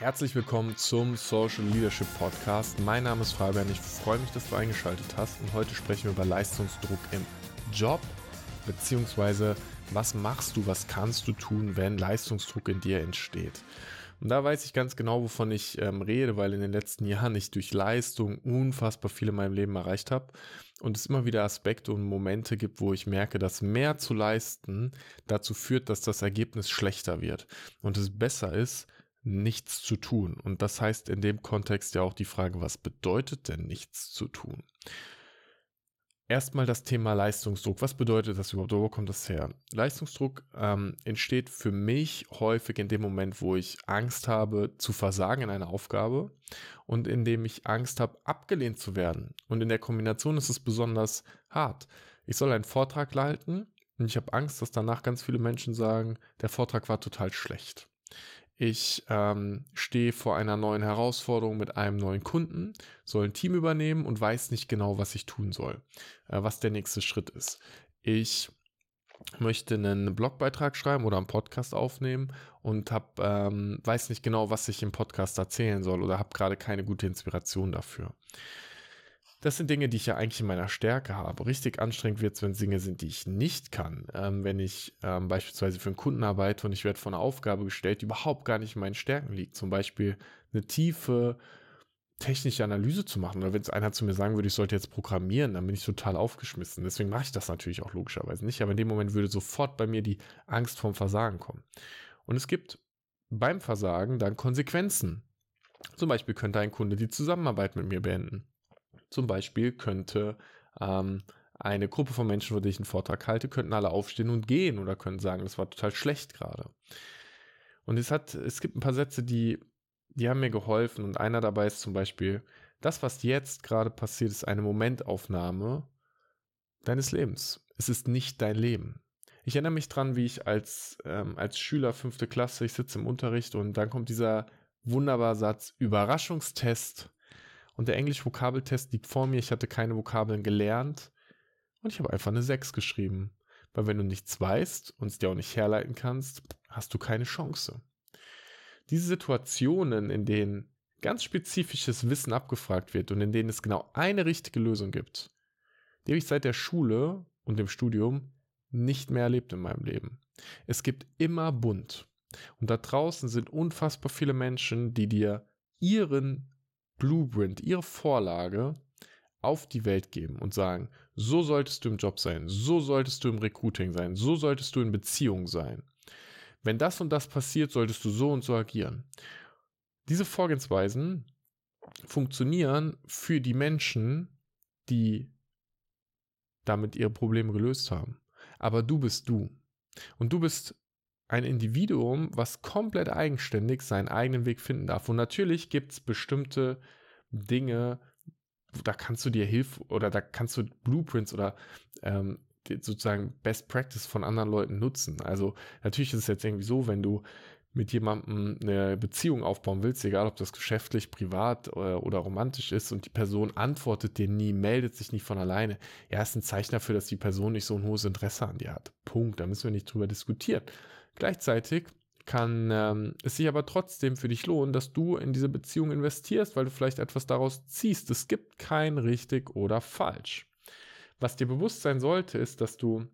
Herzlich willkommen zum Social Leadership Podcast. Mein Name ist Fabian. Ich freue mich, dass du eingeschaltet hast. Und heute sprechen wir über Leistungsdruck im Job, beziehungsweise was machst du, was kannst du tun, wenn Leistungsdruck in dir entsteht. Und da weiß ich ganz genau, wovon ich ähm, rede, weil in den letzten Jahren ich durch Leistung unfassbar viel in meinem Leben erreicht habe und es immer wieder Aspekte und Momente gibt, wo ich merke, dass mehr zu leisten dazu führt, dass das Ergebnis schlechter wird und es besser ist, nichts zu tun. Und das heißt in dem Kontext ja auch die Frage, was bedeutet denn nichts zu tun? Erstmal das Thema Leistungsdruck. Was bedeutet das überhaupt? Wo kommt das her? Leistungsdruck ähm, entsteht für mich häufig in dem Moment, wo ich Angst habe zu versagen in einer Aufgabe und in dem ich Angst habe, abgelehnt zu werden. Und in der Kombination ist es besonders hart. Ich soll einen Vortrag halten und ich habe Angst, dass danach ganz viele Menschen sagen, der Vortrag war total schlecht. Ich ähm, stehe vor einer neuen Herausforderung mit einem neuen Kunden, soll ein Team übernehmen und weiß nicht genau, was ich tun soll, äh, was der nächste Schritt ist. Ich möchte einen Blogbeitrag schreiben oder einen Podcast aufnehmen und hab, ähm, weiß nicht genau, was ich im Podcast erzählen soll oder habe gerade keine gute Inspiration dafür. Das sind Dinge, die ich ja eigentlich in meiner Stärke habe. Richtig anstrengend wird es, wenn es Dinge sind, die ich nicht kann. Ähm, wenn ich ähm, beispielsweise für einen Kunden arbeite und ich werde vor eine Aufgabe gestellt, die überhaupt gar nicht in meinen Stärken liegt. Zum Beispiel eine tiefe technische Analyse zu machen. Oder wenn es einer zu mir sagen würde, ich sollte jetzt programmieren, dann bin ich total aufgeschmissen. Deswegen mache ich das natürlich auch logischerweise nicht. Aber in dem Moment würde sofort bei mir die Angst vorm Versagen kommen. Und es gibt beim Versagen dann Konsequenzen. Zum Beispiel könnte ein Kunde die Zusammenarbeit mit mir beenden. Zum Beispiel könnte ähm, eine Gruppe von Menschen, für die ich einen Vortrag halte, könnten alle aufstehen und gehen oder können sagen, das war total schlecht gerade. Und es hat, es gibt ein paar Sätze, die, die haben mir geholfen und einer dabei ist zum Beispiel, das, was jetzt gerade passiert, ist eine Momentaufnahme deines Lebens. Es ist nicht dein Leben. Ich erinnere mich dran, wie ich als, ähm, als Schüler fünfte Klasse, ich sitze im Unterricht und dann kommt dieser wunderbare Satz, Überraschungstest und der Englisch-Vokabeltest liegt vor mir. Ich hatte keine Vokabeln gelernt und ich habe einfach eine 6 geschrieben. Weil wenn du nichts weißt und es dir auch nicht herleiten kannst, hast du keine Chance. Diese Situationen, in denen ganz spezifisches Wissen abgefragt wird und in denen es genau eine richtige Lösung gibt, die habe ich seit der Schule und dem Studium nicht mehr erlebt in meinem Leben. Es gibt immer bunt. Und da draußen sind unfassbar viele Menschen, die dir ihren Blueprint, ihre Vorlage auf die Welt geben und sagen, so solltest du im Job sein, so solltest du im Recruiting sein, so solltest du in Beziehung sein. Wenn das und das passiert, solltest du so und so agieren. Diese Vorgehensweisen funktionieren für die Menschen, die damit ihre Probleme gelöst haben. Aber du bist du. Und du bist ein Individuum, was komplett eigenständig seinen eigenen Weg finden darf. Und natürlich gibt es bestimmte Dinge, da kannst du dir Hilfe oder da kannst du Blueprints oder ähm, sozusagen Best Practice von anderen Leuten nutzen. Also natürlich ist es jetzt irgendwie so, wenn du mit jemandem eine Beziehung aufbauen willst, egal ob das geschäftlich, privat oder, äh, oder, romantisch ist und die Person antwortet dir nie, meldet sich nicht von alleine, ja, ist ein Zeichen dafür, dass die Person nicht so ein hohes Interesse an dir hat. Punkt. Da müssen wir nicht drüber diskutieren. Gleichzeitig kann ähm, es sich aber trotzdem für dich lohnen, dass du in diese Beziehung investierst, weil du vielleicht etwas daraus ziehst. Es gibt kein richtig oder falsch. Was dir bewusst sein sollte, ist, dass du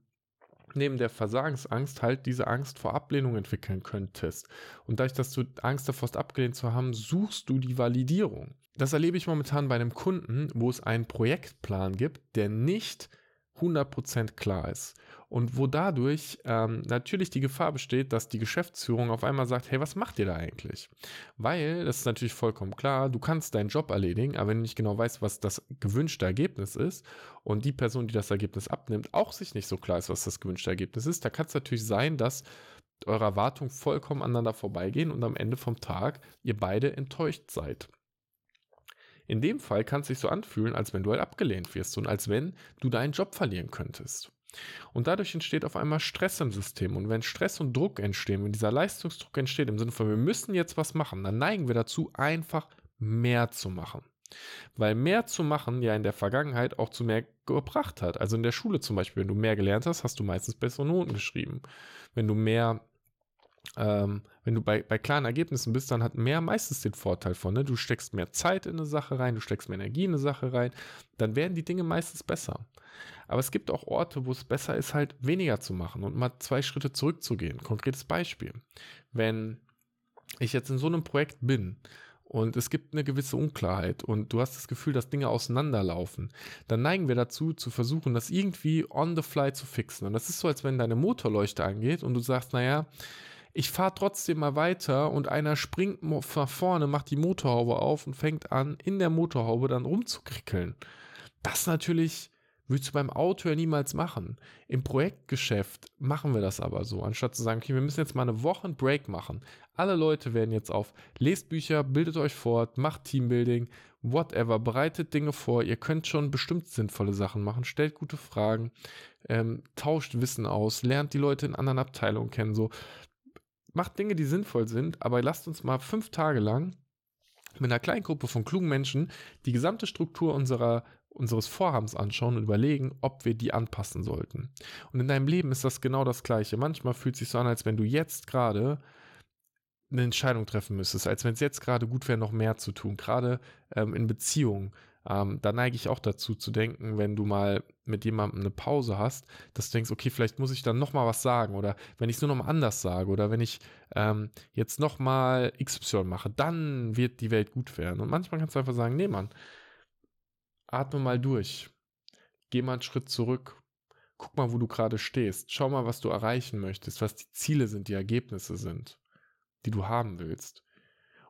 neben der Versagensangst halt diese Angst vor Ablehnung entwickeln könntest. Und dadurch, dass du Angst davor hast, abgelehnt zu haben, suchst du die Validierung. Das erlebe ich momentan bei einem Kunden, wo es einen Projektplan gibt, der nicht 100% klar ist. Und wo dadurch ähm, natürlich die Gefahr besteht, dass die Geschäftsführung auf einmal sagt, hey, was macht ihr da eigentlich? Weil, das ist natürlich vollkommen klar, du kannst deinen Job erledigen, aber wenn du nicht genau weißt, was das gewünschte Ergebnis ist und die Person, die das Ergebnis abnimmt, auch sich nicht so klar ist, was das gewünschte Ergebnis ist, da kann es natürlich sein, dass eure Erwartungen vollkommen aneinander vorbeigehen und am Ende vom Tag ihr beide enttäuscht seid. In dem Fall kann es sich so anfühlen, als wenn du halt abgelehnt wirst und als wenn du deinen Job verlieren könntest. Und dadurch entsteht auf einmal Stress im System. Und wenn Stress und Druck entstehen, wenn dieser Leistungsdruck entsteht, im Sinne von, wir müssen jetzt was machen, dann neigen wir dazu, einfach mehr zu machen. Weil mehr zu machen ja in der Vergangenheit auch zu mehr gebracht hat. Also in der Schule zum Beispiel, wenn du mehr gelernt hast, hast du meistens bessere Noten geschrieben. Wenn du mehr ähm, wenn du bei, bei klaren Ergebnissen bist, dann hat mehr meistens den Vorteil von, ne? du steckst mehr Zeit in eine Sache rein, du steckst mehr Energie in eine Sache rein, dann werden die Dinge meistens besser. Aber es gibt auch Orte, wo es besser ist, halt weniger zu machen und mal zwei Schritte zurückzugehen. Konkretes Beispiel. Wenn ich jetzt in so einem Projekt bin und es gibt eine gewisse Unklarheit und du hast das Gefühl, dass Dinge auseinanderlaufen, dann neigen wir dazu, zu versuchen, das irgendwie on the fly zu fixen. Und das ist so, als wenn deine Motorleuchte angeht und du sagst, naja, ich fahre trotzdem mal weiter und einer springt nach vorne, macht die Motorhaube auf und fängt an, in der Motorhaube dann rumzukrickeln. Das natürlich würdest du beim Auto ja niemals machen. Im Projektgeschäft machen wir das aber so, anstatt zu sagen, okay, wir müssen jetzt mal eine Woche einen Break machen. Alle Leute werden jetzt auf, lest Bücher, bildet euch fort, macht Teambuilding, whatever, bereitet Dinge vor. Ihr könnt schon bestimmt sinnvolle Sachen machen, stellt gute Fragen, ähm, tauscht Wissen aus, lernt die Leute in anderen Abteilungen kennen, so macht Dinge, die sinnvoll sind, aber lasst uns mal fünf Tage lang mit einer kleinen Gruppe von klugen Menschen die gesamte Struktur unserer, unseres Vorhabens anschauen und überlegen, ob wir die anpassen sollten. Und in deinem Leben ist das genau das Gleiche. Manchmal fühlt es sich so an, als wenn du jetzt gerade eine Entscheidung treffen müsstest, als wenn es jetzt gerade gut wäre, noch mehr zu tun, gerade ähm, in Beziehungen. Ähm, da neige ich auch dazu zu denken, wenn du mal mit jemandem eine Pause hast, dass du denkst, okay, vielleicht muss ich dann nochmal was sagen oder wenn ich es nur nochmal anders sage oder wenn ich ähm, jetzt nochmal XY mache, dann wird die Welt gut werden. Und manchmal kannst du einfach sagen, nee, Mann, atme mal durch, geh mal einen Schritt zurück, guck mal, wo du gerade stehst, schau mal, was du erreichen möchtest, was die Ziele sind, die Ergebnisse sind, die du haben willst.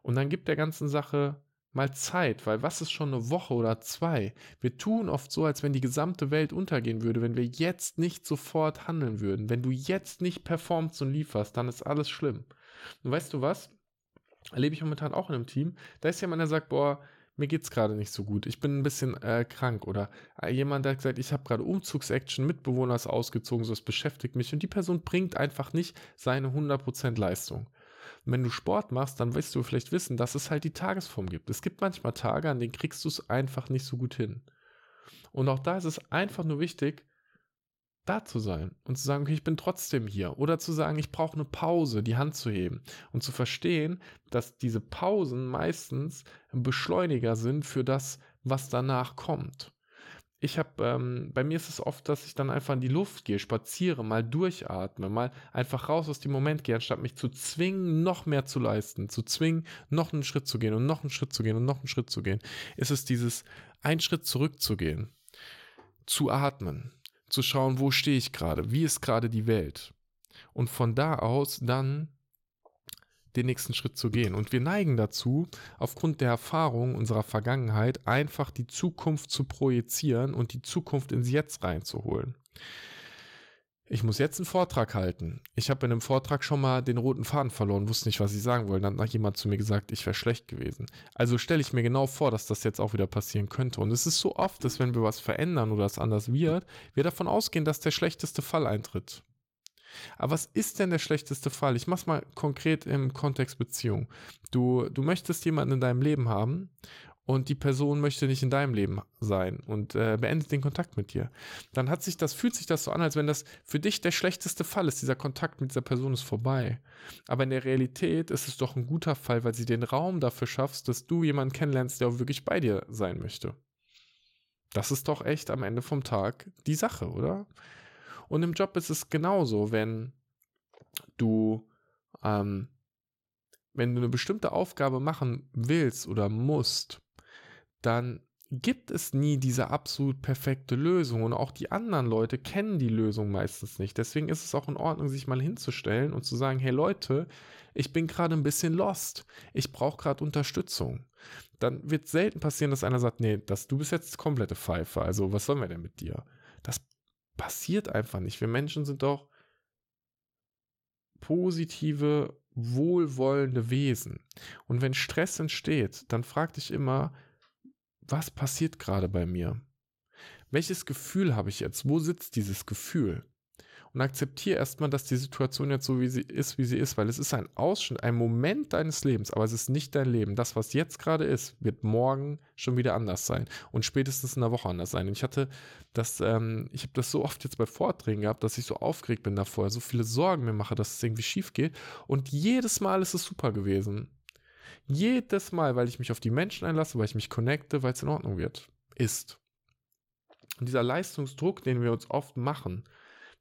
Und dann gib der ganzen Sache mal Zeit, weil was ist schon eine Woche oder zwei? Wir tun oft so, als wenn die gesamte Welt untergehen würde, wenn wir jetzt nicht sofort handeln würden. Wenn du jetzt nicht performst und lieferst, dann ist alles schlimm. Und weißt du was? Erlebe ich momentan auch in einem Team. Da ist jemand, der sagt, boah, mir geht's gerade nicht so gut. Ich bin ein bisschen äh, krank. Oder äh, jemand, der hat gesagt, ich habe gerade Umzugsaction, Mitbewohner ist ausgezogen, so es beschäftigt mich. Und die Person bringt einfach nicht seine 100% Leistung. Und wenn du Sport machst, dann wirst du vielleicht wissen, dass es halt die Tagesform gibt. Es gibt manchmal Tage, an denen kriegst du es einfach nicht so gut hin. Und auch da ist es einfach nur wichtig, da zu sein und zu sagen, okay, ich bin trotzdem hier. Oder zu sagen, ich brauche eine Pause, die Hand zu heben. Und zu verstehen, dass diese Pausen meistens ein Beschleuniger sind für das, was danach kommt ich habe, ähm, bei mir ist es oft, dass ich dann einfach in die Luft gehe, spaziere, mal durchatme, mal einfach raus aus dem Moment gehe, anstatt mich zu zwingen, noch mehr zu leisten, zu zwingen, noch einen Schritt zu gehen und noch einen Schritt zu gehen und noch einen Schritt zu gehen, ist es dieses, einen Schritt zurückzugehen, zu atmen, zu schauen, wo stehe ich gerade, wie ist gerade die Welt. Und von da aus dann den nächsten Schritt zu gehen. Und wir neigen dazu, aufgrund der Erfahrung unserer Vergangenheit einfach die Zukunft zu projizieren und die Zukunft ins Jetzt reinzuholen. Ich muss jetzt einen Vortrag halten. Ich habe in einem Vortrag schon mal den roten Faden verloren, wusste nicht, was ich sagen wollte. Dann hat jemand zu mir gesagt, ich wäre schlecht gewesen. Also stelle ich mir genau vor, dass das jetzt auch wieder passieren könnte. Und es ist so oft, dass wenn wir was verändern oder es anders wird, wir davon ausgehen, dass der schlechteste Fall eintritt. Aber was ist denn der schlechteste Fall? Ich mach's mal konkret im Kontext Beziehung. Du, du möchtest jemanden in deinem Leben haben und die Person möchte nicht in deinem Leben sein und äh, beendet den Kontakt mit dir. Dann hat sich das, fühlt sich das so an, als wenn das für dich der schlechteste Fall ist. Dieser Kontakt mit dieser Person ist vorbei. Aber in der Realität ist es doch ein guter Fall, weil sie den Raum dafür schaffst, dass du jemanden kennenlernst, der auch wirklich bei dir sein möchte. Das ist doch echt am Ende vom Tag die Sache, oder? Und im Job ist es genauso, wenn du, ähm, wenn du eine bestimmte Aufgabe machen willst oder musst, dann gibt es nie diese absolut perfekte Lösung und auch die anderen Leute kennen die Lösung meistens nicht. Deswegen ist es auch in Ordnung, sich mal hinzustellen und zu sagen, hey Leute, ich bin gerade ein bisschen lost, ich brauche gerade Unterstützung. Dann wird selten passieren, dass einer sagt, nee, das, du bist jetzt komplette Pfeife, also was sollen wir denn mit dir? Das passiert einfach nicht. Wir Menschen sind doch positive, wohlwollende Wesen. Und wenn Stress entsteht, dann frag dich immer, was passiert gerade bei mir? Welches Gefühl habe ich jetzt? Wo sitzt dieses Gefühl? Und akzeptiere erstmal, dass die Situation jetzt so wie sie ist, wie sie ist, weil es ist ein Ausschnitt, ein Moment deines Lebens, aber es ist nicht dein Leben. Das, was jetzt gerade ist, wird morgen schon wieder anders sein und spätestens in einer Woche anders sein. Und ich hatte das, ähm, ich habe das so oft jetzt bei Vorträgen gehabt, dass ich so aufgeregt bin davor, so viele Sorgen mir mache, dass es irgendwie schief geht und jedes Mal ist es super gewesen. Jedes Mal, weil ich mich auf die Menschen einlasse, weil ich mich connecte, weil es in Ordnung wird. Ist. Und dieser Leistungsdruck, den wir uns oft machen,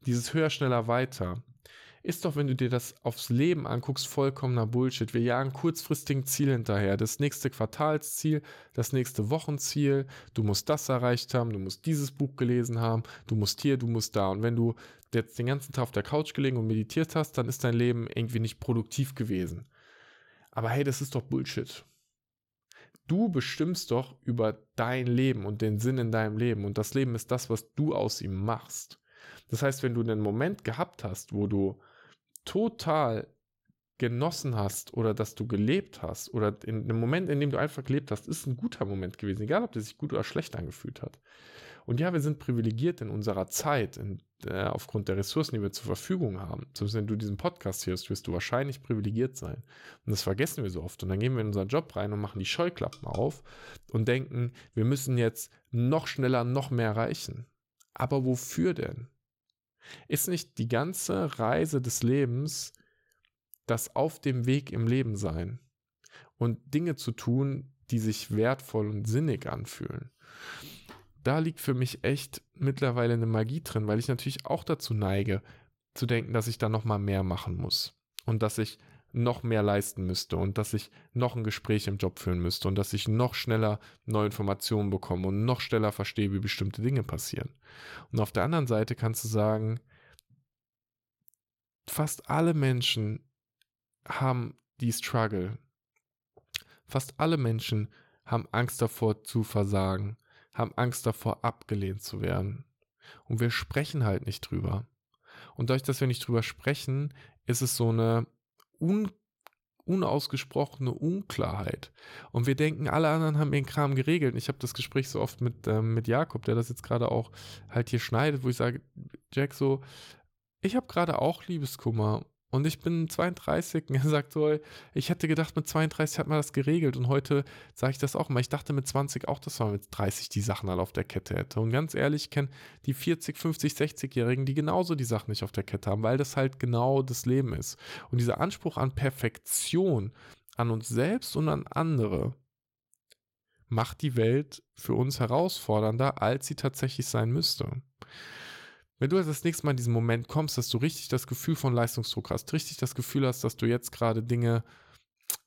dieses höher, schneller, weiter, ist doch, wenn du dir das aufs Leben anguckst, vollkommener Bullshit. Wir jagen kurzfristigen Ziel hinterher. Das nächste Quartalsziel, das nächste Wochenziel. Du musst das erreicht haben, du musst dieses Buch gelesen haben, du musst hier, du musst da. Und wenn du jetzt den ganzen Tag auf der Couch gelegen und meditiert hast, dann ist dein Leben irgendwie nicht produktiv gewesen. Aber hey, das ist doch Bullshit. Du bestimmst doch über dein Leben und den Sinn in deinem Leben. Und das Leben ist das, was du aus ihm machst. Das heißt, wenn du einen Moment gehabt hast, wo du total genossen hast oder dass du gelebt hast oder in einem Moment, in dem du einfach gelebt hast, ist ein guter Moment gewesen, egal ob der sich gut oder schlecht angefühlt hat. Und ja, wir sind privilegiert in unserer Zeit, in, äh, aufgrund der Ressourcen, die wir zur Verfügung haben. Zumindest wenn du diesen Podcast hörst, wirst du wahrscheinlich privilegiert sein. Und das vergessen wir so oft. Und dann gehen wir in unseren Job rein und machen die Scheuklappen auf und denken, wir müssen jetzt noch schneller, noch mehr erreichen. Aber wofür denn? Ist nicht die ganze Reise des Lebens das auf dem Weg im Leben sein und Dinge zu tun, die sich wertvoll und sinnig anfühlen? da liegt für mich echt mittlerweile eine Magie drin, weil ich natürlich auch dazu neige, zu denken, dass ich da noch mal mehr machen muss und dass ich noch mehr leisten müsste und dass ich noch ein Gespräch im Job führen müsste und dass ich noch schneller neue Informationen bekomme und noch schneller verstehe, wie bestimmte Dinge passieren. Und auf der anderen Seite kannst du sagen, fast alle Menschen haben die Struggle. Fast alle Menschen haben Angst davor zu versagen haben Angst davor, abgelehnt zu werden. Und wir sprechen halt nicht drüber. Und dadurch, dass wir nicht drüber sprechen, ist es so eine un unausgesprochene Unklarheit. Und wir denken, alle anderen haben ihren Kram geregelt. Ich habe das Gespräch so oft mit, ähm, mit Jakob, der das jetzt gerade auch halt hier schneidet, wo ich sage, Jack, so, ich habe gerade auch Liebeskummer und ich bin 32 und er sagt so, ich hätte gedacht, mit 32 hat man das geregelt und heute sage ich das auch immer. Ich dachte mit 20 auch, dass man mit 30 die Sachen alle auf der Kette hätte. Und ganz ehrlich, ich kenne die 40, 50, 60-Jährigen, die genauso die Sachen nicht auf der Kette haben, weil das halt genau das Leben ist. Und dieser Anspruch an Perfektion, an uns selbst und an andere, macht die Welt für uns herausfordernder, als sie tatsächlich sein müsste. Wenn du das nächste Mal in diesen Moment kommst, dass du richtig das Gefühl von Leistungsdruck hast, richtig das Gefühl hast, dass du jetzt gerade Dinge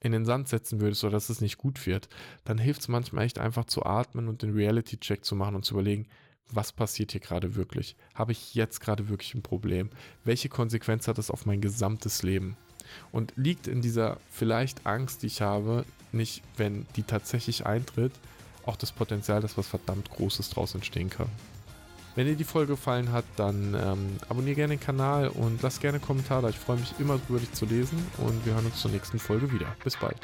in den Sand setzen würdest oder dass es nicht gut wird, dann hilft es manchmal echt einfach zu atmen und den Reality-Check zu machen und zu überlegen, was passiert hier gerade wirklich? Habe ich jetzt gerade wirklich ein Problem? Welche Konsequenz hat das auf mein gesamtes Leben? Und liegt in dieser vielleicht Angst, die ich habe, nicht, wenn die tatsächlich eintritt, auch das Potenzial, dass was verdammt Großes draus entstehen kann? Wenn dir die Folge gefallen hat, dann ähm, abonniere gerne den Kanal und lass gerne einen Kommentar da. Ich freue mich immer drüber, dich zu lesen und wir hören uns zur nächsten Folge wieder. Bis bald.